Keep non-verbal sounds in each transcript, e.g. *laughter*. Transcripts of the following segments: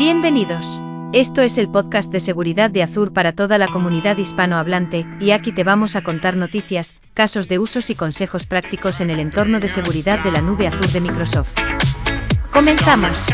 Bienvenidos. Esto es el podcast de seguridad de Azure para toda la comunidad hispanohablante, y aquí te vamos a contar noticias, casos de usos y consejos prácticos en el entorno de seguridad de la nube Azure de Microsoft. Comenzamos.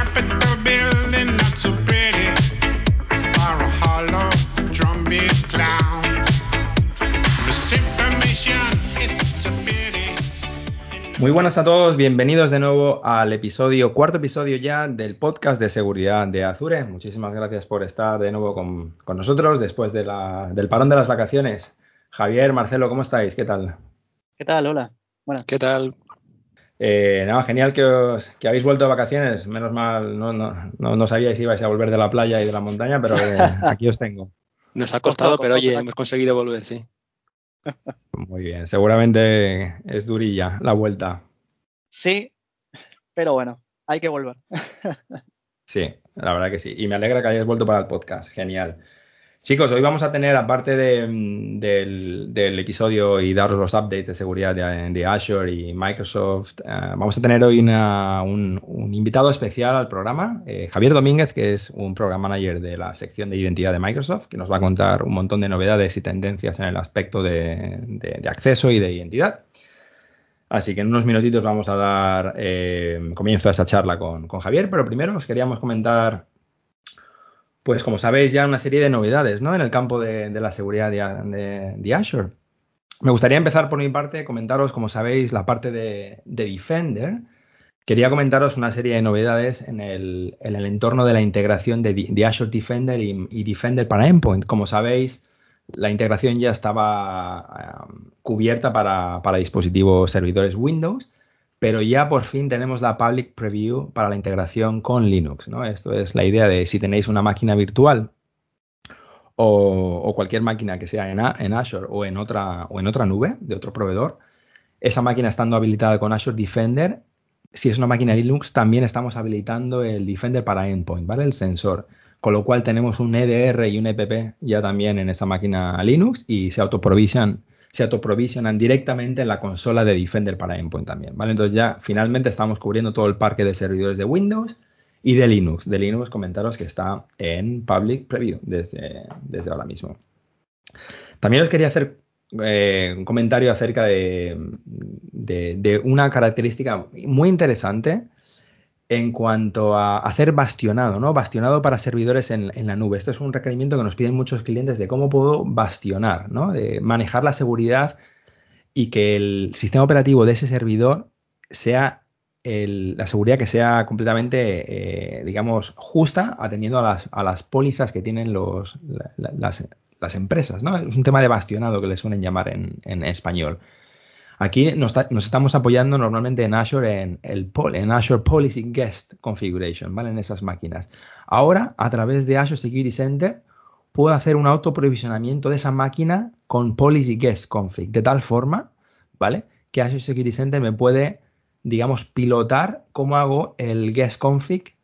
Muy buenas a todos, bienvenidos de nuevo al episodio, cuarto episodio ya del podcast de seguridad de Azure. Muchísimas gracias por estar de nuevo con, nosotros después de la, del parón de las vacaciones. Javier, Marcelo, ¿cómo estáis? ¿Qué tal? ¿Qué tal? Hola. Bueno. ¿Qué tal? Eh, nada, genial que, os, que habéis vuelto de vacaciones. Menos mal, no, no, no, sabíais si ibais a volver de la playa y de la montaña, pero eh, *laughs* aquí os tengo. Nos ha costado, pero oye, hemos conseguido volver, sí. Muy bien, seguramente es durilla la vuelta. Sí, pero bueno, hay que volver. *laughs* sí, la verdad que sí. Y me alegra que hayáis vuelto para el podcast. Genial. Chicos, hoy vamos a tener, aparte del, episodio y daros los updates de seguridad de, Azure y Microsoft, eh, vamos a tener hoy un, invitado especial al programa, eh, Javier Domínguez, que es un program manager de la sección de identidad de Microsoft, que nos va a contar un montón de novedades y tendencias en el aspecto de, acceso y de identidad. Así que en unos minutitos vamos a dar eh, comienzo a esa charla con, con Javier, pero primero os queríamos comentar pues como sabéis ya una serie de novedades ¿no? en el campo de, la seguridad de, Azure. Me gustaría empezar por mi parte, comentaros, como sabéis, la parte de, Defender. Quería comentaros una serie de novedades en el, entorno de la integración de, Azure Defender y, Defender para Endpoint. Como sabéis, la integración ya estaba um, cubierta para dispositivos servidores Windows pero ya por fin tenemos la public preview para la integración con Linux. ¿no? Esto es la idea de si tenéis una máquina virtual o, cualquier máquina que sea en, Azure o en, otra, o en otra nube de otro proveedor, esa máquina estando habilitada con Azure Defender, si es una máquina Linux, también estamos habilitando el Defender para Endpoint, ¿vale? El sensor. Con lo cual tenemos un EDR y un EPP ya también en esa máquina Linux y se autoprovisionan se autoprovisionan directamente en la consola de Defender para Endpoint también, ¿vale? Entonces ya finalmente estamos cubriendo todo el parque de servidores de Windows y de Linux. De Linux comentaros que está en Public Preview desde, desde ahora mismo. También os quería hacer eh, un comentario acerca de, de, una característica muy interesante en cuanto a hacer bastionado, ¿no? Bastionado para servidores en, la nube. Esto es un requerimiento que nos piden muchos clientes de cómo puedo bastionar, ¿no? De manejar la seguridad y que el sistema operativo de ese servidor sea la seguridad que sea completamente, eh, digamos, justa, atendiendo a las, a las pólizas que tienen los, las, empresas, ¿no? Es un tema de bastionado que le suelen llamar en, en español. Aquí nos, estamos apoyando normalmente en Azure en, el, en Azure Policy Guest Configuration, ¿vale? En esas máquinas. Ahora, a través de Azure Security Center, puedo hacer un autoprovisionamiento de esa máquina con Policy Guest Config, de tal forma, ¿vale? Que Azure Security Center me puede, digamos, pilotar cómo hago el Guest Config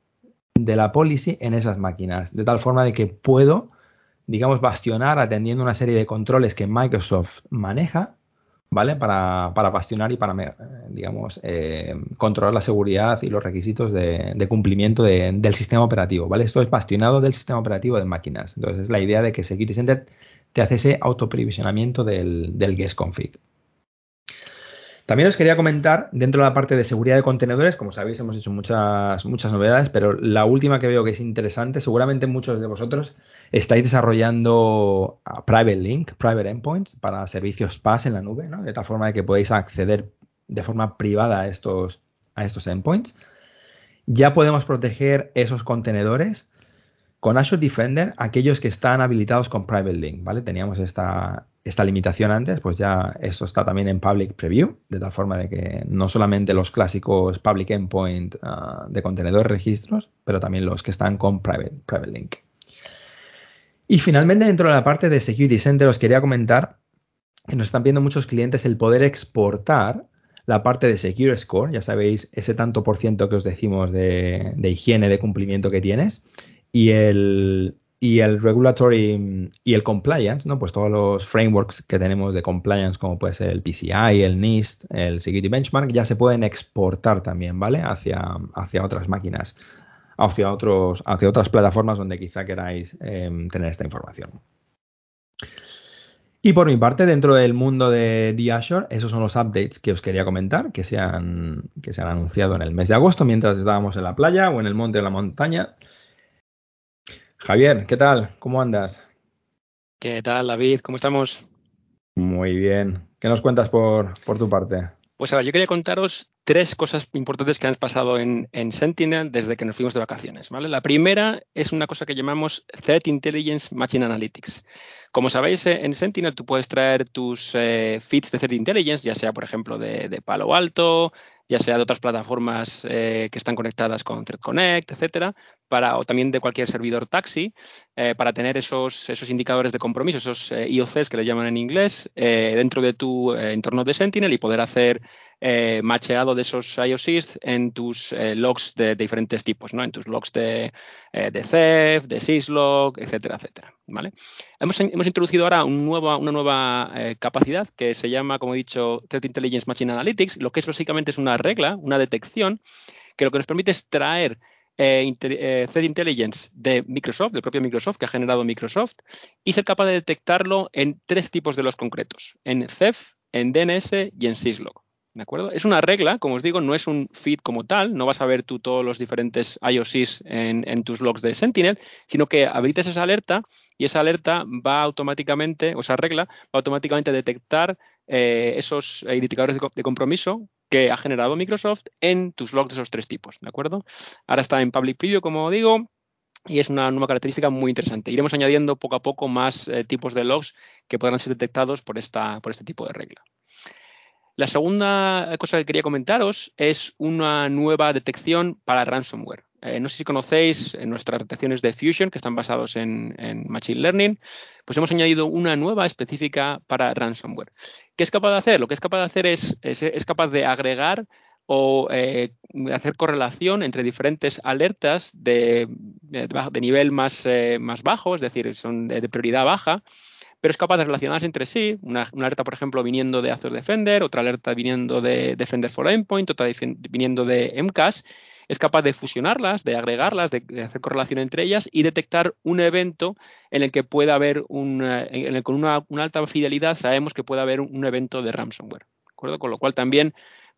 de la policy en esas máquinas, de tal forma de que puedo, digamos, bastionar atendiendo una serie de controles que Microsoft maneja ¿vale? Para, bastionar y para, eh, digamos, eh, controlar la seguridad y los requisitos de, cumplimiento del sistema operativo, ¿vale? Esto es bastionado del sistema operativo de máquinas. Entonces, es la idea de que Security Center te hace ese autoprevisionamiento del, del guest config. También os quería comentar, dentro de la parte de seguridad de contenedores, como sabéis, hemos hecho muchas, muchas novedades, pero la última que veo que es interesante, seguramente muchos de vosotros estáis desarrollando ah, Private Link, Private Endpoints, para servicios PaaS en la nube, ¿no? de tal forma que podéis acceder de forma privada a estos, a estos endpoints. Ya podemos proteger esos contenedores con Azure Defender, aquellos que están habilitados con Private Link, ¿vale? Teníamos esta, esta limitación antes, pues ya esto está también en Public Preview, de tal forma de que no solamente los clásicos Public Endpoint uh, de contenedores registros, pero también los que están con Private, Private Link. Y finalmente, dentro de la parte de Security Center, os quería comentar que nos están viendo muchos clientes el poder exportar la parte de Secure Score, ya sabéis, ese tanto por ciento que os decimos de, de higiene de cumplimiento que tienes, y el, y el regulatory y el compliance, ¿no? Pues todos los frameworks que tenemos de compliance, como puede ser el PCI, el NIST, el Security Benchmark, ya se pueden exportar también, ¿vale? Hacia, hacia otras máquinas. Hacia, otros, hacia otras plataformas donde quizá queráis em, tener esta información. Y por mi parte, dentro del mundo de The Azure, esos son los updates que os quería comentar, que se, han, que se han anunciado en el mes de agosto mientras estábamos en la playa o en el monte de la montaña. Javier, ¿qué tal? ¿Cómo andas? ¿Qué tal, David? ¿Cómo estamos? Muy bien. ¿Qué nos cuentas por, por tu parte? Pues a ver, yo quería contaros tres cosas importantes que han pasado en, Sentinel desde que nos fuimos de vacaciones. ¿vale? La primera es una cosa que llamamos Threat Intelligence Machine Analytics. Como sabéis, eh, en Sentinel tú puedes traer tus eh, feeds de Threat Intelligence, ya sea, por ejemplo, de, Palo Alto, ya sea de otras plataformas eh, que están conectadas con Threat Connect, etcétera, para, o también de cualquier servidor taxi, para tener esos, esos indicadores de compromiso, esos IOCs que le llaman en inglés, dentro de tu entorno de Sentinel y poder hacer macheado de esos IOCs en tus logs de, diferentes tipos, ¿no? En tus logs de, de CEF, de syslog, etcétera, etcétera. ¿Vale? Hemos, introducido ahora una nueva eh, capacidad que se llama, como he dicho, Threat Intelligence Machine Analytics, lo que es básicamente es una regla, una detección, que lo que nos permite es traer Threat Intelligence de Microsoft, del propio Microsoft, que ha generado Microsoft, y ser capaz de detectarlo en tres tipos de los concretos, en CEF, en DNS y en syslog. ¿De acuerdo? Es una regla, como os digo, no es un feed como tal, no vas a ver tú todos los diferentes IOCs en, tus logs de Sentinel, sino que habilitas esa alerta y esa alerta va automáticamente, o esa regla, va automáticamente a detectar eh, esos indicadores de, compromiso que ha generado Microsoft en tus logs de esos tres tipos, ¿de acuerdo? Ahora está en Public Preview, como digo, y es una nueva característica muy interesante. Iremos añadiendo poco a poco más eh, tipos de logs que podrán ser detectados por, esta, por este tipo de regla. La segunda cosa que quería comentaros es una nueva detección para ransomware. Eh, no sé si conocéis nuestras detecciones de Fusion, que están basados en, Machine Learning, pues hemos añadido una nueva específica para ransomware. ¿Qué es capaz de hacer? Lo que es capaz de hacer es, es, capaz de agregar o eh, hacer correlación entre diferentes alertas de, nivel más, eh, más bajo, es decir, son de prioridad baja, pero es capaz de relacionarse entre sí. Una, alerta, por ejemplo, viniendo de Azure Defender, otra alerta viniendo de Defender for Endpoint, otra viniendo de MCAS. Es capaz de fusionarlas, de agregarlas, de, hacer correlación entre ellas y detectar un evento en el que pueda haber un, el, con una, alta fidelidad sabemos que puede haber un, evento de ransomware. ¿de Con lo cual también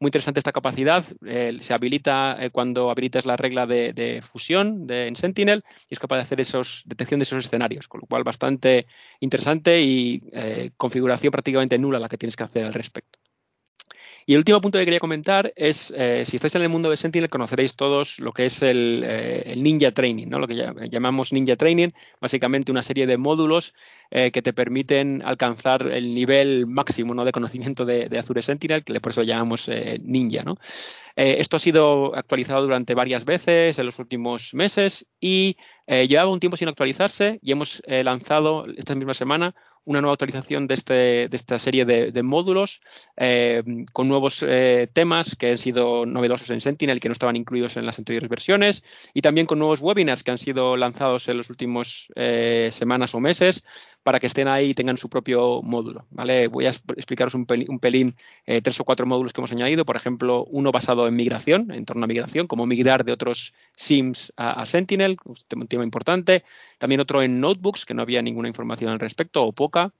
muy interesante esta capacidad. Eh, se habilita eh, cuando habilitas la regla de, fusión de, en Sentinel y es capaz de hacer esos, detección de esos escenarios, con lo cual bastante interesante y eh, configuración prácticamente nula la que tienes que hacer al respecto. Y el último punto que quería comentar es, eh, si estáis en el mundo de Sentinel, conoceréis todos lo que es el, eh, Ninja Training, ¿no? lo que llamamos Ninja Training, básicamente una serie de módulos eh, que te permiten alcanzar el nivel máximo de conocimiento de, Azure Sentinel, que por eso llamamos Ninja. esto ha sido actualizado durante varias veces en los últimos meses y llevaba un tiempo sin actualizarse y hemos lanzado esta misma semana una nueva actualización de, este, de esta serie de, módulos eh, con nuevos eh, temas que han sido novedosos en Sentinel que no estaban incluidos en las anteriores versiones y también con nuevos webinars que han sido lanzados en los últimos eh, semanas o meses para que estén ahí y tengan su propio módulo. ¿vale? Voy a explicaros un pelín, tres o cuatro módulos que hemos añadido. Por ejemplo, uno basado en migración, en torno a migración, como migrar de otros SIMs a, a Sentinel, un tema importante. También otro en notebooks, que no había ninguna información al respecto o poca.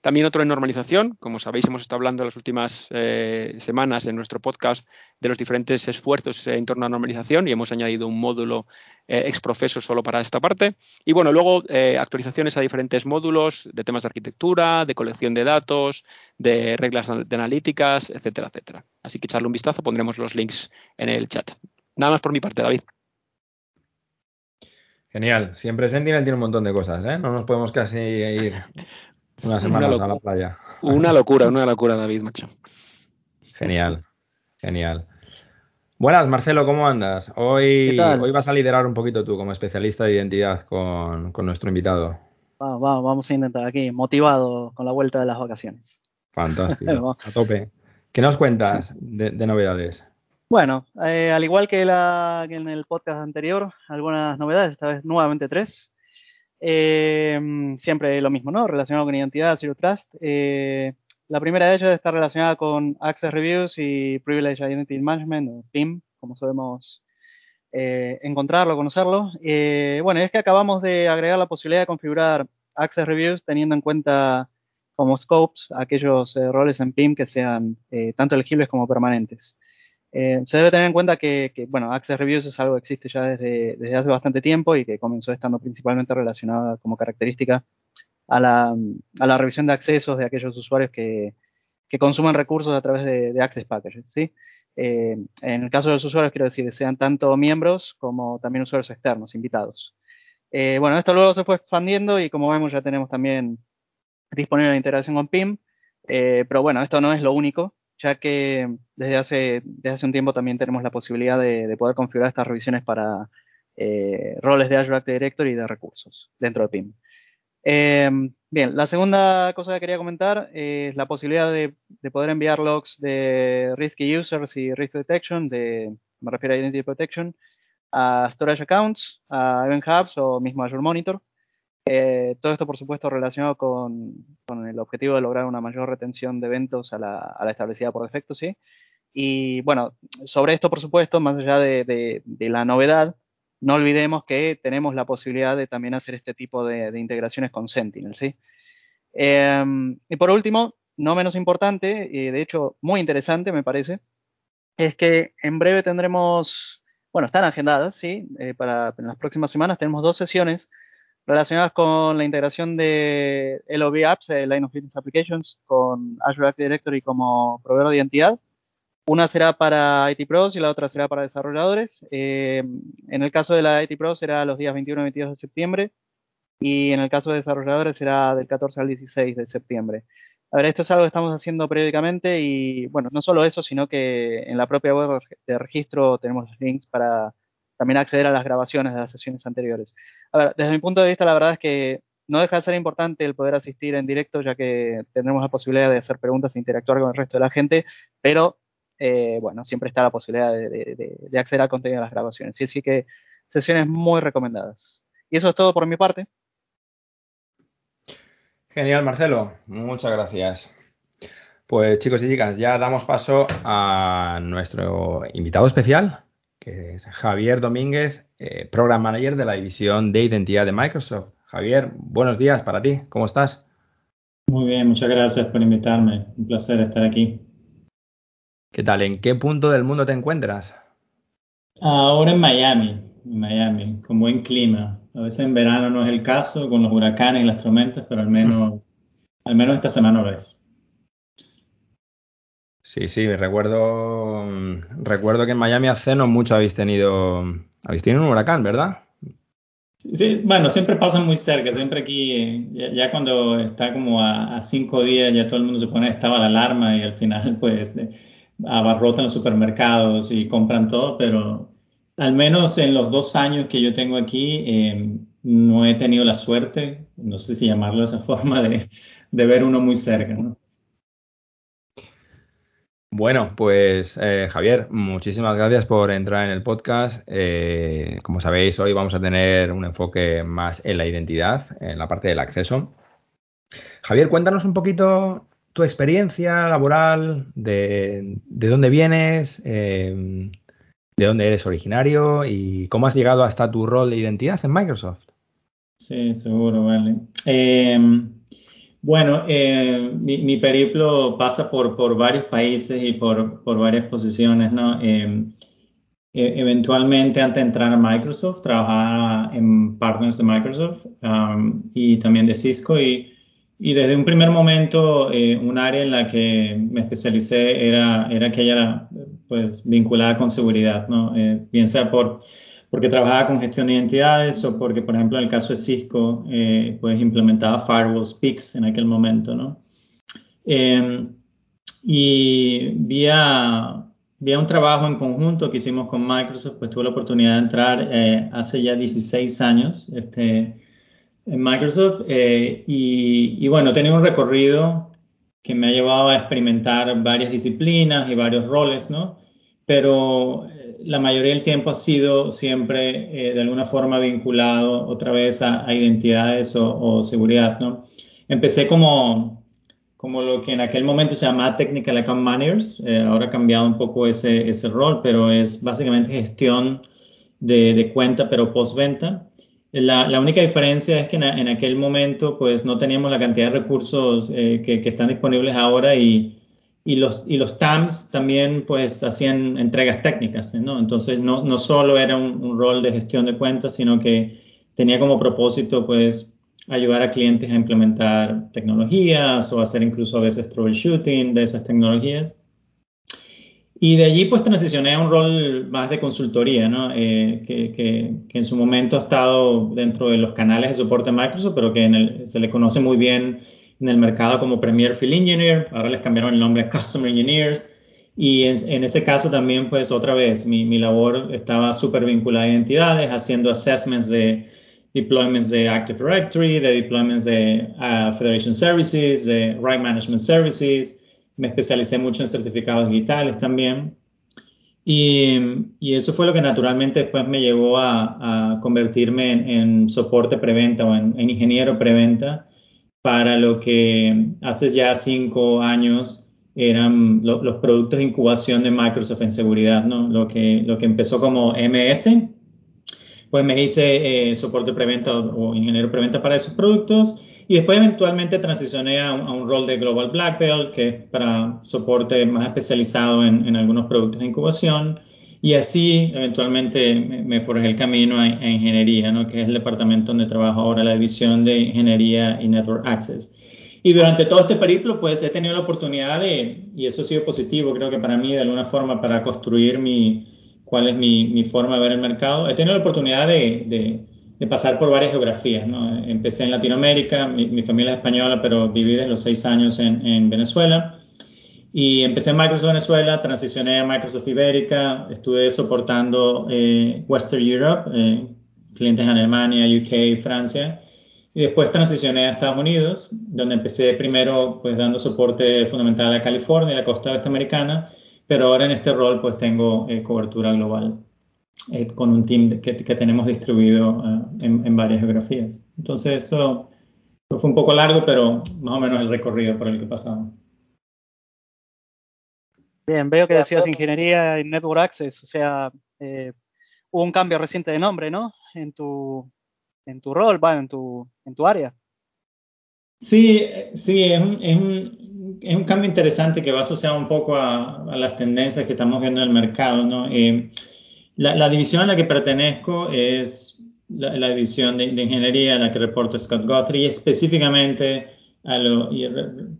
También otro en normalización. Como sabéis, hemos estado hablando en las últimas eh, semanas en nuestro podcast de los diferentes esfuerzos en torno a normalización y hemos añadido un módulo eh, exprofeso solo para esta parte. Y bueno, luego eh, actualizaciones a diferentes módulos de temas de arquitectura, de colección de datos, de reglas de analíticas, etcétera, etcétera. Así que echarle un vistazo, pondremos los links en el chat. Nada más por mi parte, David. Genial. Siempre Sentinel tiene un montón de cosas, ¿eh? No nos podemos casi ir *laughs* una semana a la playa. Una locura, *laughs* una locura, David, macho. Genial, genial. Buenas, Marcelo, ¿cómo andas? Hoy, hoy vas a liderar un poquito tú como especialista de identidad con, nuestro invitado. Vamos, vamos, a intentar aquí, motivado con la vuelta de las vacaciones. Fantástico, *laughs* a tope. ¿Qué nos cuentas de novedades? Bueno, eh, al igual que, en el podcast anterior, algunas novedades, esta vez nuevamente tres. Eh, siempre lo mismo, ¿no? Relacionado con identidad, Zero Trust. Eh, la primera de ellas está relacionada con Access Reviews y Privilege Identity Management, o PIM, como sabemos encontrarlo, conocerlo. bueno, es que acabamos de agregar la posibilidad de configurar Access Reviews teniendo en cuenta como scopes aquellos roles en PIM que sean tanto elegibles como permanentes. Eh, se debe tener en cuenta que, bueno, Access Reviews es algo que existe ya desde, desde, hace bastante tiempo y que comenzó estando principalmente relacionada como característica a la, a la revisión de accesos de aquellos usuarios que, que consumen recursos a través de, Access Packages. ¿sí? Eh, en el caso de los usuarios, quiero decir, sean tanto miembros como también usuarios externos, invitados. Eh, bueno, esto luego se fue expandiendo y como vemos ya tenemos también disponible la integración con PIM, pero bueno, esto no es lo único ya que desde hace, desde hace un tiempo también tenemos la posibilidad de, poder configurar estas revisiones para eh, roles de Azure Active Directory y de recursos dentro de PIM. Em, bien, la segunda cosa que quería comentar es la posibilidad de, poder enviar logs de Risky Users y Risk Detection, de, me refiero a Identity Protection, a Storage Accounts, a Event Hubs o mismo Azure Monitor. Eh, todo esto, por supuesto, relacionado con, el objetivo de lograr una mayor retención de eventos a la, establecida por defecto, ¿sí? Y bueno, sobre esto, por supuesto, más allá de, la novedad, no olvidemos que tenemos la posibilidad de también hacer este tipo de, integraciones con Sentinel, ¿sí? Em, y por último, no menos importante, y de hecho muy interesante, me parece, es que en breve tendremos, bueno, están agendadas, ¿sí? Eh, para en las próximas semanas tenemos dos sesiones relacionadas con la integración de LOB Apps, eh, Line of Business Applications, con Azure Active Directory como proveedor de identidad. Una será para IT Pros y la otra será para desarrolladores. Eh, en el caso de la IT Pros será los días 21 y 22 de septiembre y en el caso de desarrolladores será del 14 al 16 de septiembre. A ver, esto es algo que estamos haciendo periódicamente y, bueno, no solo eso, sino que en la propia web de registro tenemos los links para también acceder a las grabaciones de las sesiones anteriores. A ver, desde mi punto de vista, la verdad es que no deja de ser importante el poder asistir en directo, ya que tendremos la posibilidad de hacer preguntas e interactuar con el resto de la gente, pero eh, bueno, siempre está la posibilidad de, acceder al contenido de las grabaciones. Sí, sí que sesiones muy recomendadas. Y eso es todo por mi parte. Genial, Marcelo. Muchas gracias. Pues chicos y chicas, ya damos paso a nuestro invitado especial, que es Javier Domínguez, eh, Program Manager de la división de identidad de Microsoft. Javier, buenos días para ti, ¿cómo estás? Muy bien, muchas gracias por invitarme, un placer estar aquí. ¿Qué tal? ¿En qué punto del mundo te encuentras? Ahora en Miami, en Miami, con buen clima. A veces en verano no es el caso con los huracanes y las tormentas, pero al menos, al menos esta semana lo es. Sí, sí, recuerdo, recuerdo que en Miami hace no mucho habéis tenido, habéis tenido un huracán, ¿verdad? Sí, bueno, siempre pasa muy cerca, siempre aquí, ya, cuando está como a, cinco días, ya todo el mundo se pone, estaba la alarma y al final *laughs* pues abarrotan los supermercados y compran todo, pero al menos en los dos años que yo tengo aquí, eh, no he tenido la suerte, no sé si llamarlo esa *laughs* forma, de, de ver uno muy cerca, ¿no? Bueno, pues eh, Javier, muchísimas gracias por entrar en el podcast. Eh, como sabéis, hoy vamos a tener un enfoque más en la identidad, en la parte del acceso. Javier, cuéntanos un poquito tu experiencia laboral, de, dónde vienes, eh, de dónde eres originario y cómo has llegado hasta tu rol de identidad en Microsoft. Sí, seguro, vale. Bueno, eh, mi, periplo pasa por, por, varios países y por, por varias posiciones, ¿no? Eh, e, eventualmente, antes de entrar a Microsoft, trabajaba en partners de Microsoft um, y también de Cisco y, y desde un primer momento, eh, un área en la que me especialicé era, era aquella pues, vinculada con seguridad, ¿no? bien sea por porque trabajaba con gestión de identidades o porque, por ejemplo, en el caso de Cisco, eh, pues implementaba firewalls PIX en aquel momento, ¿no? Em, y vía, vía un trabajo en conjunto que hicimos con Microsoft, pues tuve la oportunidad de entrar eh, hace ya 16 años este, en Microsoft eh, y, y, bueno, tenía un recorrido que me ha llevado a experimentar varias disciplinas y varios roles, ¿no? Pero la mayoría del tiempo ha sido siempre eh, de alguna forma vinculado otra vez a, identidades o, seguridad, ¿no? Empecé como, como lo que en aquel momento se llamaba Technical Account Managers, eh, ahora ha cambiado un poco ese, ese rol, pero es básicamente gestión de, cuenta, pero postventa. La, la única diferencia es que en, aquel momento pues no teníamos la cantidad de recursos eh, que, que, están disponibles ahora y, y, los, y los TAMs también pues hacían entregas técnicas, ¿no? Entonces no, no solo era un, un, rol de gestión de cuentas, sino que tenía como propósito pues ayudar a clientes a implementar tecnologías o hacer incluso a veces troubleshooting de esas tecnologías. Y de allí pues transicioné a un rol más de consultoría, ¿no? Eh, que, que, que, en su momento ha estado dentro de los canales de soporte de Microsoft, pero que en el, se le conoce muy bien en el mercado como Premier Field Engineer, ahora les cambiaron el nombre a Customer Engineers. Y en, en ese caso también pues otra vez mi, mi labor estaba súper vinculada a identidades, haciendo assessments de deployments de Active Directory, de deployments de uh, Federation Services, de Right Management Services, me especialicé mucho en certificados digitales también. Y, y, eso fue lo que naturalmente después me llevó a, a convertirme en, en, soporte preventa o en, en, ingeniero preventa para lo que hace ya cinco años eran lo, los productos de incubación de Microsoft en seguridad, ¿no? Lo que, lo que empezó como MS, pues me hice eh, soporte preventa o, ingeniero preventa para esos productos y después eventualmente transicioné a a un, rol de Global Black Belt, que es para soporte más especializado en, en algunos productos de incubación. Y así eventualmente me, forjé el camino a, a, ingeniería, ¿no? que es el departamento donde trabajo ahora, la división de ingeniería y network access. Y durante todo este periplo, pues he tenido la oportunidad de, y eso ha sido positivo, creo que para mí, de alguna forma, para construir mi, cuál es mi, mi forma de ver el mercado, he tenido la oportunidad de, de de pasar por varias geografías. ¿no? Empecé en Latinoamérica, mi, mi, familia es española, pero viví los seis años en, en, Venezuela. Y empecé en Microsoft Venezuela, transicioné a Microsoft Ibérica, estuve soportando eh, Western Europe, eh, clientes en Alemania, UK, Francia. Y después transicioné a Estados Unidos, donde empecé primero pues dando soporte fundamental a California la costa oeste americana, pero ahora en este rol pues tengo eh, cobertura global eh, con un team que, que tenemos distribuido uh, en, en, varias geografías. Entonces eso fue un poco largo, pero más o menos el recorrido por el que pasamos. Bien, veo que decías ingeniería en Network Access, o sea, eh, hubo un cambio reciente de nombre, ¿no? En tu, en tu rol, bueno, en tu, en tu área. Sí, sí, es un, es, un, es un cambio interesante que va asociado un poco a, a, las tendencias que estamos viendo en el mercado, ¿no? Eh, la, la, división a la que pertenezco es la, la división de, de, ingeniería a la que reporta Scott Guthrie y específicamente a lo, y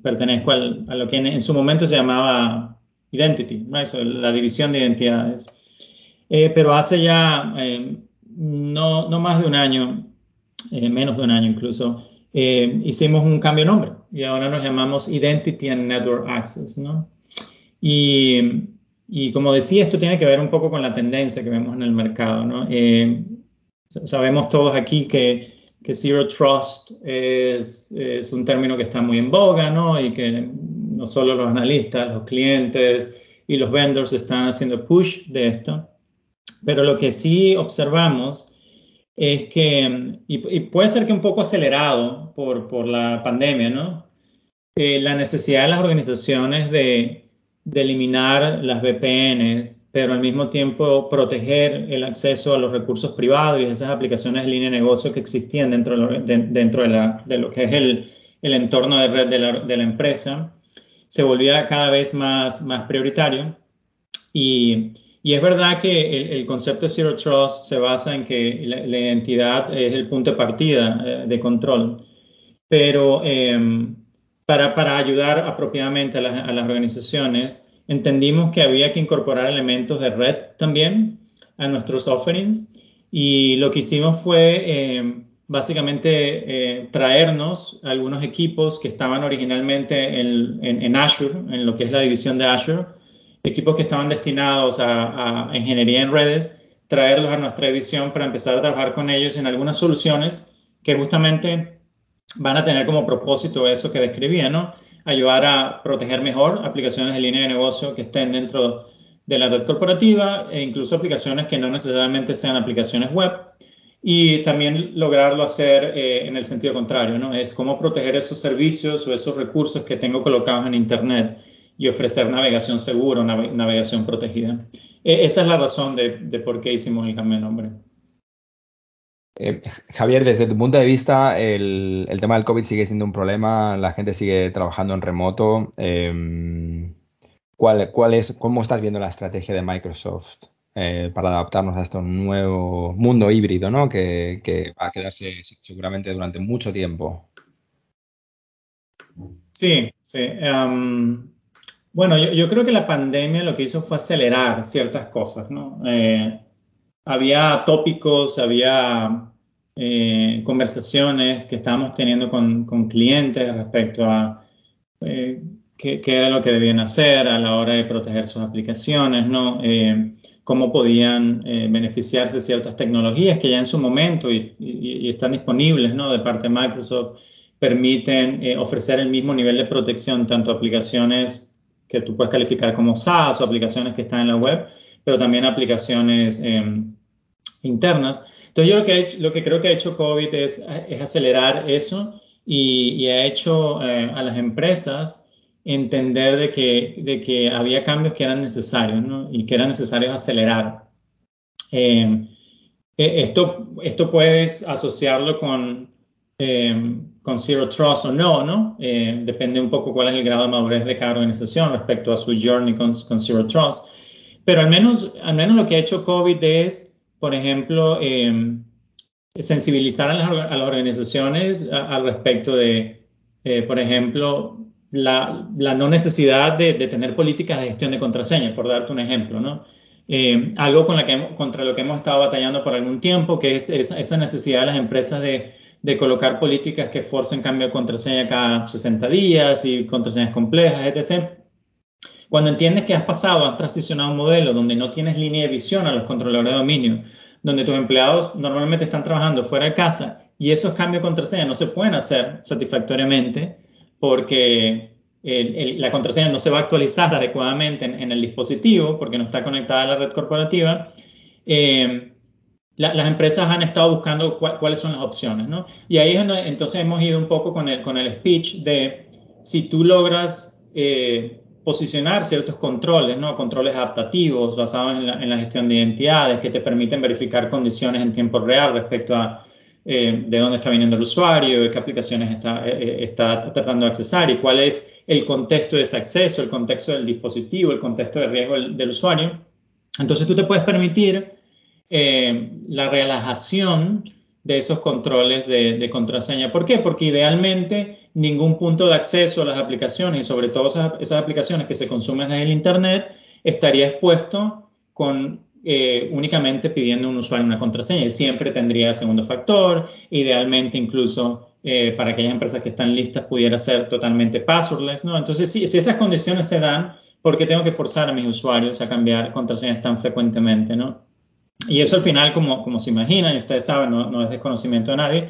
pertenezco al, a lo que en, en, su momento se llamaba Identity, right? so, la división de identidades. Eh, pero hace ya eh, no, no, más de un año, eh, menos de un año incluso, eh, hicimos un cambio de nombre y ahora nos llamamos Identity and Network Access, ¿no? Y y como decía, esto tiene que ver un poco con la tendencia que vemos en el mercado. ¿no? Eh, sabemos todos aquí que, que Zero Trust es, es, un término que está muy en boga ¿no? y que no solo los analistas, los clientes y los vendors están haciendo push de esto. Pero lo que sí observamos es que, y, y puede ser que un poco acelerado por, por la pandemia, ¿no? Eh, la necesidad de las organizaciones de de eliminar las VPNs, pero al mismo tiempo proteger el acceso a los recursos privados y esas aplicaciones de línea de negocio que existían dentro de dentro de, la, de lo que es el, el, entorno de red de la, de la, empresa, se volvía cada vez más, más prioritario. Y, y es verdad que el, concepto de Zero Trust se basa en que la, la identidad es el punto de partida eh, de control, pero eh, para, para ayudar apropiadamente a, la, a, las organizaciones, entendimos que había que incorporar elementos de red también a nuestros offerings y lo que hicimos fue eh, básicamente eh, traernos algunos equipos que estaban originalmente en, Azure, en lo que es la división de Azure, equipos que estaban destinados a, a ingeniería en redes, traerlos a nuestra división para empezar a trabajar con ellos en algunas soluciones que justamente van a tener como propósito eso que describía, ¿no? Ayudar a proteger mejor aplicaciones de línea de negocio que estén dentro de la red corporativa e incluso aplicaciones que no necesariamente sean aplicaciones web y también lograrlo hacer eh, en el sentido contrario, ¿no? Es cómo proteger esos servicios o esos recursos que tengo colocados en Internet y ofrecer navegación segura, nav navegación protegida. e, esa es la razón de, por qué hicimos el de nombre. Eh, Javier, desde tu punto de vista, el, tema del COVID sigue siendo un problema, la gente sigue trabajando en remoto. Em, ¿cuál, ¿Cuál es, cómo estás viendo la estrategia de Microsoft eh, para adaptarnos a este nuevo mundo híbrido, ¿no? que, va a quedarse seguramente durante mucho tiempo? Sí, sí. Em, bueno, yo, creo que la pandemia lo que hizo fue acelerar ciertas cosas, ¿no? Eh, había tópicos, había eh, conversaciones que estábamos teniendo con, clientes respecto a qué, era lo que debían hacer a la hora de proteger sus aplicaciones, ¿no? Cómo podían beneficiarse de ciertas tecnologías que ya en su momento y, y están disponibles. De parte de Microsoft permiten eh, ofrecer el mismo nivel de protección, tanto aplicaciones que tú puedes calificar como SaaS o aplicaciones que están en la web, pero también aplicaciones em, internas. Entonces yo lo que, lo que creo que ha hecho COVID es, acelerar eso y, ha hecho eh, a las empresas entender de que, de que había cambios que eran necesarios ¿no? y que eran necesarios acelerar. Em, e, esto, esto puedes asociarlo con, em, con Zero Trust o no, ¿no? Eh, depende un poco cuál es el grado de madurez de cada organización respecto a su journey con, con Zero Trust. Pero al menos, al menos lo que ha hecho COVID es, por ejemplo, em, sensibilizar a las, a las organizaciones al respecto de, eh, por ejemplo, la, no necesidad de, de, tener políticas de gestión de contraseñas, por darte un ejemplo, ¿no? Eh, algo con contra lo que hemos estado batallando por algún tiempo, que es esa necesidad de las empresas de de colocar políticas que forcen cambio de contraseña cada 60 días y contraseñas complejas, etc. Cuando entiendes que has pasado, has transicionado un modelo donde no tienes línea de visión a los controladores de dominio, donde tus empleados normalmente están trabajando fuera de casa y esos cambios de contraseña no se pueden hacer satisfactoriamente porque la contraseña no se va a actualizar adecuadamente en, el dispositivo porque no está conectada a la red corporativa. Eh, las empresas han estado buscando cuáles son las opciones, ¿no? Y ahí es donde entonces hemos ido un poco con el, con el speech de si tú logras eh, posicionar ciertos controles, ¿no? Controles adaptativos basados en la, gestión de identidades que te permiten verificar condiciones en tiempo real respecto a eh, de dónde está viniendo el usuario, de qué aplicaciones está, eh, está tratando de accesar y cuál es el contexto de ese acceso, el contexto del dispositivo, el contexto de riesgo del, usuario. Entonces tú te puedes permitir eh, la relajación de esos controles de, contraseña. ¿Por qué? Porque idealmente ningún punto de acceso a las aplicaciones y sobre todo esas, aplicaciones que se consumen desde el Internet estaría expuesto con eh, únicamente pidiendo un usuario una contraseña y siempre tendría segundo factor, idealmente incluso eh, para aquellas empresas que están listas pudiera ser totalmente passwordless, ¿no? Entonces, si, esas condiciones se dan, ¿por qué tengo que forzar a mis usuarios a cambiar contraseñas tan frecuentemente, ¿no? Y eso al final, como, como se imaginan, y ustedes saben, no, no es desconocimiento de nadie,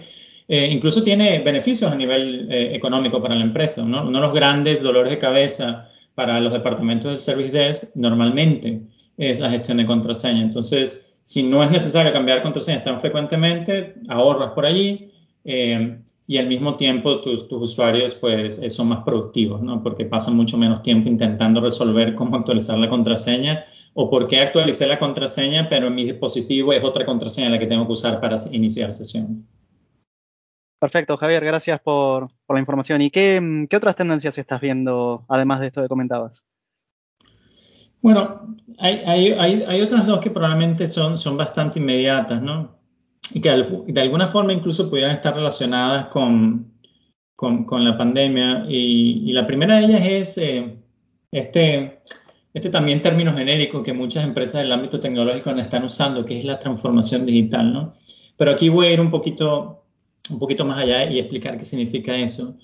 eh, incluso tiene beneficios a nivel eh, económico para la empresa. ¿no? Uno de los grandes dolores de cabeza para los departamentos de Service Desk normalmente es la gestión de contraseña. Entonces, si no es necesario cambiar contraseñas tan frecuentemente, ahorras por allí eh, y al mismo tiempo tus, tus usuarios pues, son más productivos, ¿no? porque pasan mucho menos tiempo intentando resolver *laughs* cómo actualizar la contraseña o por qué actualicé la contraseña, pero en mi dispositivo es otra contraseña la que tengo que usar para iniciar sesión. Perfecto, Javier, gracias por, la información. ¿Y qué, otras tendencias estás viendo, además de esto que comentabas? Bueno, hay, otras dos que probablemente son, son bastante inmediatas, ¿no? Y que de alguna forma incluso pudieran estar relacionadas con, con, la pandemia. Y, la primera de ellas es eh, este este también término genérico que muchas empresas del ámbito tecnológico están usando, que es la transformación digital, ¿no? Pero aquí voy a ir un poquito, un poquito más allá y explicar qué significa eso.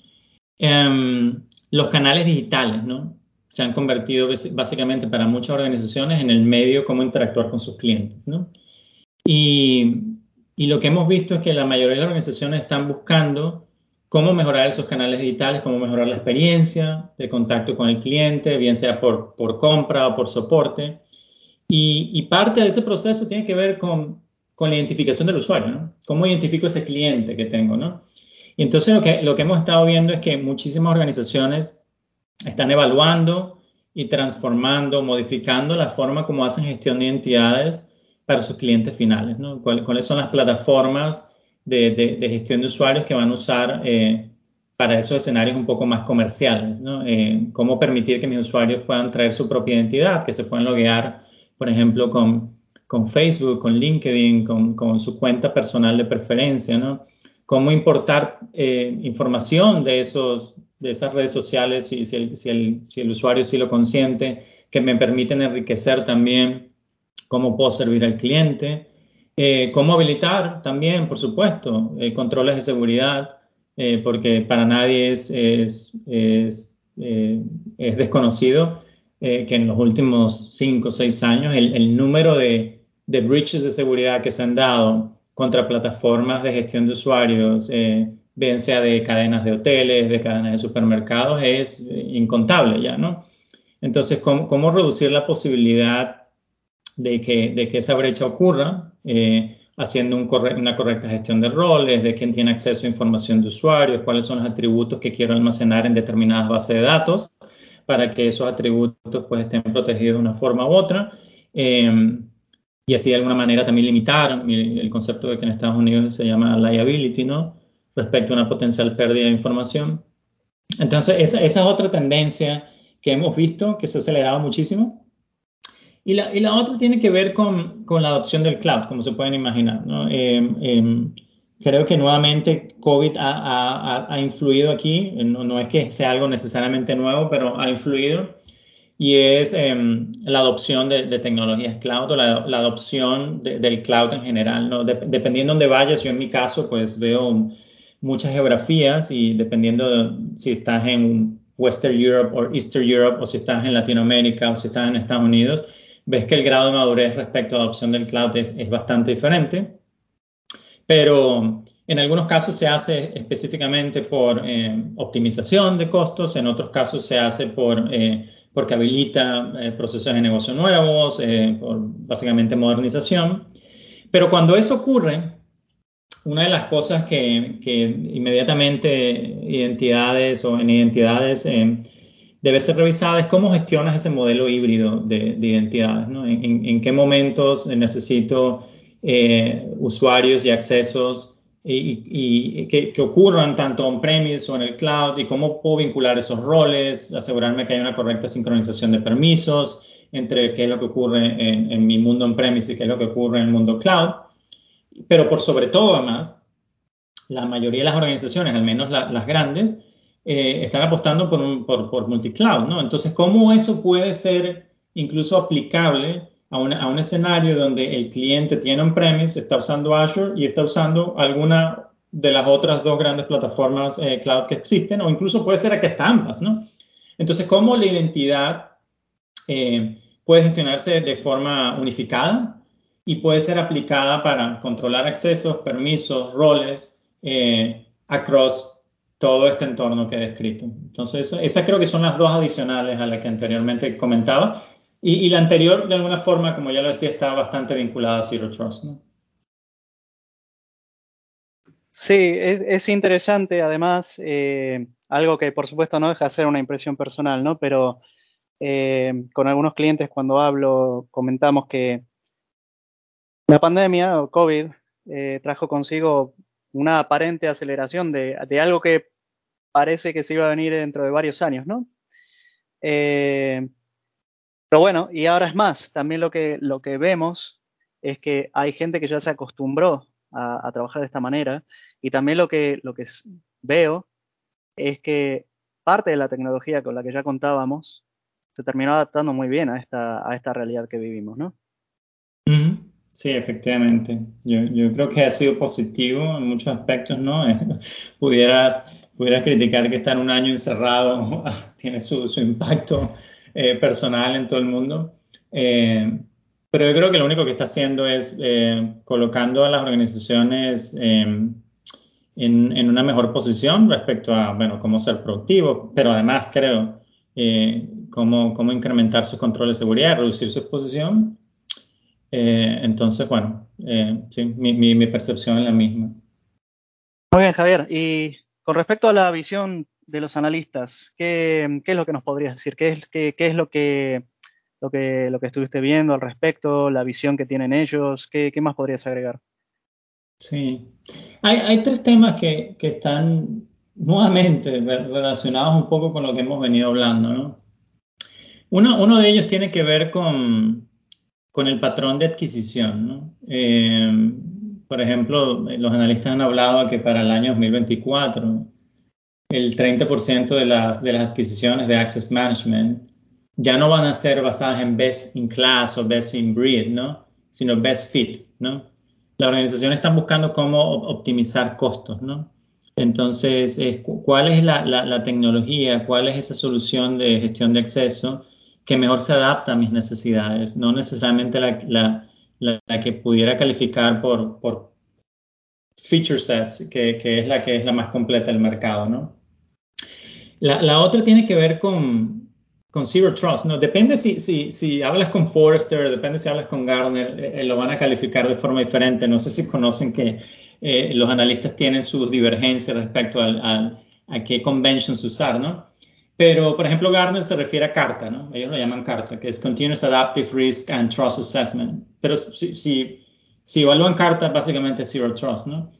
Em, los canales digitales, ¿no? Se han convertido básicamente para muchas organizaciones en el medio cómo interactuar con sus clientes, ¿no? Y, lo que hemos visto es que la mayoría de las organizaciones están buscando cómo mejorar esos canales digitales, cómo mejorar la experiencia de contacto con el cliente, bien sea por, compra o por soporte. Y, parte de ese proceso tiene que ver con, la identificación del usuario, ¿no? ¿Cómo identifico ese cliente que tengo, ¿no? Y entonces lo que hemos estado viendo es que muchísimas organizaciones están evaluando y transformando, modificando la forma como hacen gestión de identidades para sus clientes finales, ¿no? ¿Cuáles son las plataformas de, gestión de usuarios que van a usar eh, para esos escenarios un poco más comerciales. Eh, cómo permitir que mis usuarios puedan traer su propia identidad, que se puedan loguear, por ejemplo, con, con Facebook, con LinkedIn, con, con, su cuenta personal de preferencia. Cómo importar eh, información de, esos, de esas redes sociales, si, si, el, si, el, si el usuario sí lo consiente, que me permiten enriquecer también cómo puedo servir al cliente, eh, cómo habilitar también, por supuesto, eh, controles de seguridad, eh, porque para nadie es, es, es, es desconocido que en los últimos cinco o seis años el, el número de, de, breaches de seguridad que se han dado contra plataformas de gestión de usuarios, bien sea de cadenas de hoteles, de cadenas de supermercados, es incontable ya, ¿no? Entonces, ¿cómo, cómo reducir la posibilidad de que, de que esa brecha ocurra, eh, haciendo una correcta gestión de roles, de quién tiene acceso a información de usuarios, cuáles son los atributos que quiero almacenar en determinadas bases de datos, para que esos atributos pues, estén protegidos de una forma u otra. Eh, y así de alguna manera también limitar el concepto de que en Estados Unidos se llama liability, ¿no? Respecto a una potencial pérdida de información. Entonces, esa, esa es otra tendencia que hemos visto que se ha acelerado muchísimo y la, y la, otra tiene que ver con, con, la adopción del cloud, como se pueden imaginar. ¿no? Eh, eh, creo que nuevamente COVID ha, ha, ha influido aquí, no, no, es que sea algo necesariamente nuevo, pero ha influido, y es eh, la adopción de, de, tecnologías cloud o la, la adopción de, del cloud en general. ¿no? De, dependiendo de dónde vayas, yo en mi caso pues veo muchas geografías y dependiendo de si estás en Western Europe o Eastern Europe o si estás en Latinoamérica o si estás en Estados Unidos, ves que el grado de madurez respecto a la adopción del cloud es, es bastante diferente, pero en algunos casos se hace específicamente por eh, optimización de costos, en otros casos se hace por, eh, porque habilita eh, procesos de negocio nuevos, eh, por básicamente modernización. Pero cuando eso ocurre, una de las cosas que, que inmediatamente identidades o en identidades eh, debe ser revisada es cómo gestionas ese modelo híbrido de, de identidades, ¿no? en, en, qué momentos necesito eh, usuarios y accesos y, y que, que, ocurran tanto on-premise o en el cloud y cómo puedo vincular esos roles, asegurarme que hay una correcta sincronización de permisos entre qué es lo que ocurre en, en mi mundo on-premise y qué es lo que ocurre en el mundo cloud. Pero por sobre todo, además, la mayoría de las organizaciones, al menos la, las grandes, eh, están apostando por, un, por, por multicloud, ¿no? Entonces, ¿cómo eso puede ser incluso aplicable a, una, a un escenario donde el cliente tiene on-premise, está usando Azure y está usando alguna de las otras dos grandes plataformas eh, cloud que existen, o incluso puede ser que está ambas, ¿no? Entonces, ¿cómo la identidad eh, puede gestionarse de forma unificada y puede ser aplicada para controlar accesos, permisos, roles eh, across todo este entorno que he descrito. Entonces, esas creo que son las dos adicionales a las que anteriormente comentaba. Y, y, la anterior, de alguna forma, como ya lo decía, está bastante vinculada a Zero Trust. Sí, es, es, interesante, además, eh, algo que por supuesto no deja de ser una impresión personal, ¿no? Pero eh, con algunos clientes cuando hablo comentamos que la pandemia o COVID eh, trajo consigo una aparente aceleración de, de, algo que parece que se iba a venir dentro de varios años, ¿no? Eh, pero bueno, y ahora es más, también lo que, lo que vemos es que hay gente que ya se acostumbró a, a trabajar de esta manera y también lo que, lo que veo es que parte de la tecnología con la que ya contábamos se terminó adaptando muy bien a esta, a esta realidad que vivimos, ¿no? Sí, efectivamente. Yo, yo, creo que ha sido positivo en muchos aspectos, ¿no? *laughs* pudieras, pudieras criticar que estar un año encerrado *laughs* tiene su, su impacto eh, personal en todo el mundo. Eh, pero yo creo que lo único que está haciendo es eh, colocando a las organizaciones en, en, una mejor posición respecto a, bueno, cómo ser productivo, pero además creo cómo, cómo incrementar sus controles de seguridad, reducir su exposición eh, entonces, bueno, eh, sí, mi, mi, mi, percepción es la misma. Muy bien, Javier. Y con respecto a la visión de los analistas, ¿qué, es lo que nos podrías decir? ¿Qué es, qué, es lo, que, lo, que, lo que estuviste viendo al respecto, la visión que tienen ellos? ¿Qué, más podrías agregar? Sí, hay, hay tres temas que, que, están nuevamente relacionados un poco con lo que hemos venido hablando. ¿no? Uno, uno de ellos tiene que ver con, con el patrón de adquisición. Eh, por ejemplo, los analistas han hablado que para el año 2024 el 30% de las, adquisiciones de Access Management ya no van a ser basadas en best in class o best in breed, ¿no? Sino best fit, ¿no? Las organizaciones están buscando cómo optimizar costos. Entonces, ¿cuál es la, la, tecnología, cuál es esa solución de gestión de acceso que mejor se adapta a mis necesidades? No necesariamente la, la que pudiera calificar por, por feature sets, que, que, es la que es la más completa del mercado, ¿no? La, la otra tiene que ver con, con Zero Trust, ¿no? Depende si, si, si, hablas con Forrester, depende si hablas con Gartner, eh, eh, lo van a calificar de forma diferente. No sé si conocen que eh, los analistas tienen sus divergencias respecto al, al, a qué conventions usar, ¿no? Pero, por ejemplo, Gartner se refiere a CARTA, ¿no? Ellos lo llaman CARTA, que es Continuous Adaptive Risk and Trust Assessment. Pero si, si, si evalúan CARTA, básicamente es Zero Trust, ¿no?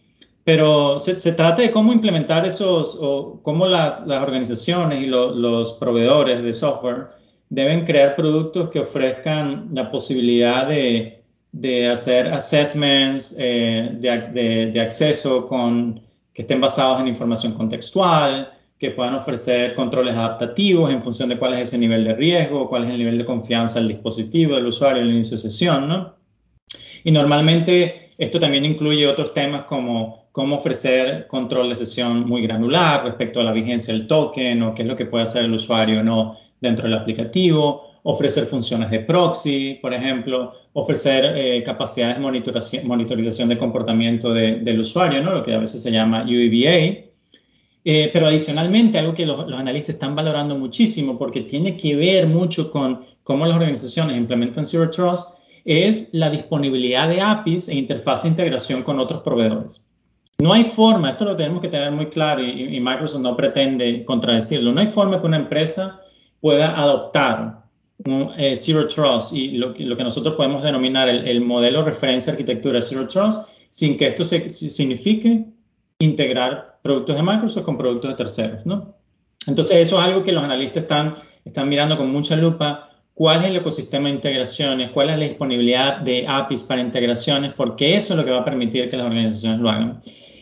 pero se, se, trata de cómo implementar esos, o cómo las, las organizaciones y lo, los proveedores de software deben crear productos que ofrezcan la posibilidad de, de hacer assessments eh, de, de, de, acceso con, que estén basados en información contextual, que puedan ofrecer controles adaptativos en función de cuál es ese nivel de riesgo, cuál es el nivel de confianza del dispositivo, del usuario el inicio de sesión, ¿no? Y normalmente esto también incluye otros temas como cómo ofrecer control de sesión muy granular respecto a la vigencia del token o qué es lo que puede hacer el usuario o no dentro del aplicativo, ofrecer funciones de proxy, por ejemplo, ofrecer eh, capacidades de monitorización de comportamiento del usuario, ¿no? lo que a veces se llama UEBA. Eh, pero adicionalmente, algo que los, los, analistas están valorando muchísimo porque tiene que ver mucho con cómo las organizaciones implementan Zero Trust, es la disponibilidad de APIs e interfaz de integración con otros proveedores. No hay forma, esto lo tenemos que tener muy claro y, Microsoft no pretende contradecirlo, no hay forma que una empresa pueda adoptar un eh, Zero Trust y lo, que nosotros podemos denominar el, modelo referencia arquitectura Zero Trust sin que esto signifique integrar productos de Microsoft con productos de terceros, ¿no? Entonces eso es algo que los analistas están, están mirando con mucha lupa, cuál es el ecosistema de integraciones, cuál es la disponibilidad de APIs para integraciones, porque eso es lo que va a permitir que las organizaciones lo hagan.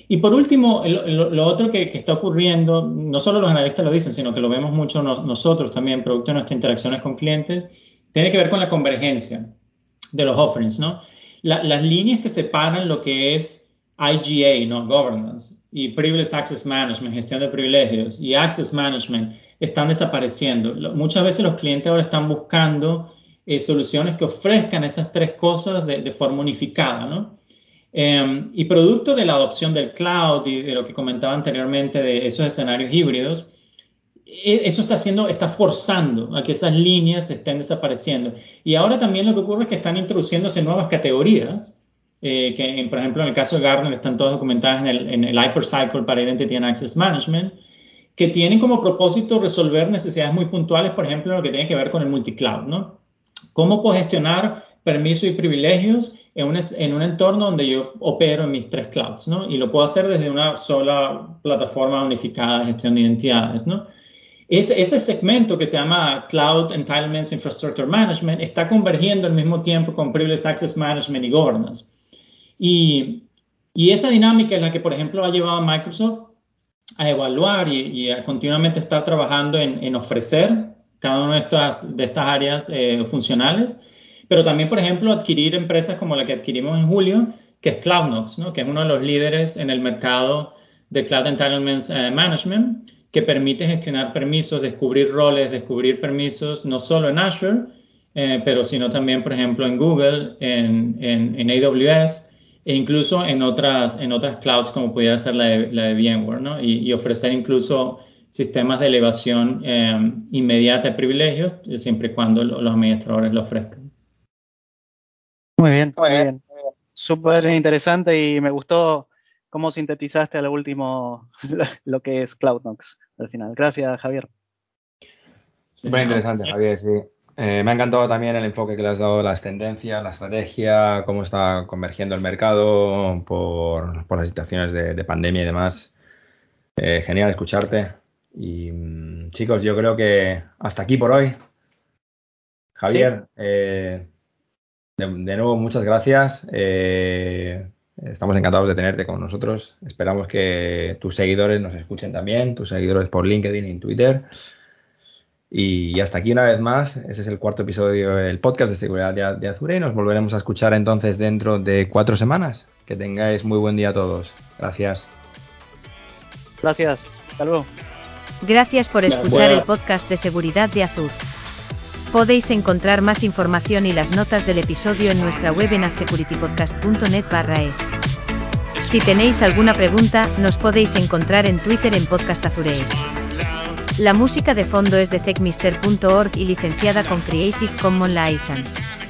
Y por último, lo, otro que, está ocurriendo, no solo los analistas lo dicen, sino que lo vemos mucho nosotros también, producto de nuestras interacciones con clientes, tiene que ver con la convergencia de los offerings, ¿no? las líneas que separan lo que es IGA, ¿no? Governance, y Privilege Access Management, gestión de privilegios, y Access Management, están desapareciendo. Muchas veces los clientes ahora están buscando eh, soluciones que ofrezcan esas tres cosas de, de forma unificada, ¿no? Em, y producto de la adopción del cloud y de lo que comentaba anteriormente de esos escenarios híbridos, e, eso está haciendo, está forzando a que esas líneas estén desapareciendo. Y ahora también lo que ocurre es que están introduciéndose nuevas categorías, eh, que por ejemplo en el caso de Gartner están todas documentadas en el, en el Hypercycle para Identity and Access Management, que tienen como propósito resolver necesidades muy puntuales, por ejemplo, lo que tiene que ver con el multicloud, ¿no? ¿Cómo puedo gestionar permisos y privilegios en un, en un entorno donde yo opero en mis tres clouds, ¿no? Y lo puedo hacer desde una sola plataforma unificada de gestión de identidades, ¿no? Ese, ese segmento que se llama Cloud Entitlements Infrastructure Management está convergiendo al mismo tiempo con Privileged Access Management y Governance. Y, esa dinámica es la que, por ejemplo, ha llevado a Microsoft a evaluar y, a continuamente estar trabajando en, ofrecer cada una de estas, áreas eh, funcionales pero también, por ejemplo, adquirir empresas como la que adquirimos en julio, que es CloudNox, ¿no? que es uno de los líderes en el mercado de Cloud Entitlements eh, Management, que permite gestionar permisos, descubrir roles, descubrir permisos, no solo en Azure, eh, pero sino también, por ejemplo, en Google, en, AWS e incluso en otras, en otras clouds como pudiera ser la de, la de VMware, ¿no? y, y, ofrecer incluso sistemas de elevación eh, inmediata de privilegios, siempre y cuando los administradores lo ofrezcan. Muy bien, muy bien. Súper interesante y me gustó cómo sintetizaste a lo último *laughs* lo que es CloudNox al final. Gracias, Javier. Muy interesante, Javier, sí. Eh, me ha encantado también el enfoque que le has dado a las tendencias, la estrategia, cómo está convergiendo el mercado por, las situaciones de, pandemia y demás. Eh, genial escucharte. Y mm, chicos, yo creo que hasta aquí por hoy. Javier, eh, de, nuevo, muchas gracias. estamos encantados de tenerte con nosotros. Esperamos que tus seguidores nos escuchen también, tus seguidores por LinkedIn y Twitter. Y hasta aquí una vez más, ese es el cuarto episodio del podcast de seguridad de, Azure y nos volveremos a escuchar entonces dentro de cuatro semanas. Que tengáis muy buen día a todos. Gracias. Gracias. Hasta luego. Gracias por escuchar el podcast de seguridad de Azure. Podéis encontrar más información y las notas del episodio en nuestra web en adsecuritypodcast.net barra es. Si tenéis alguna pregunta, nos podéis encontrar en Twitter en Podcast Azurees. La música de fondo es de techmister.org y licenciada con Creative Commons License.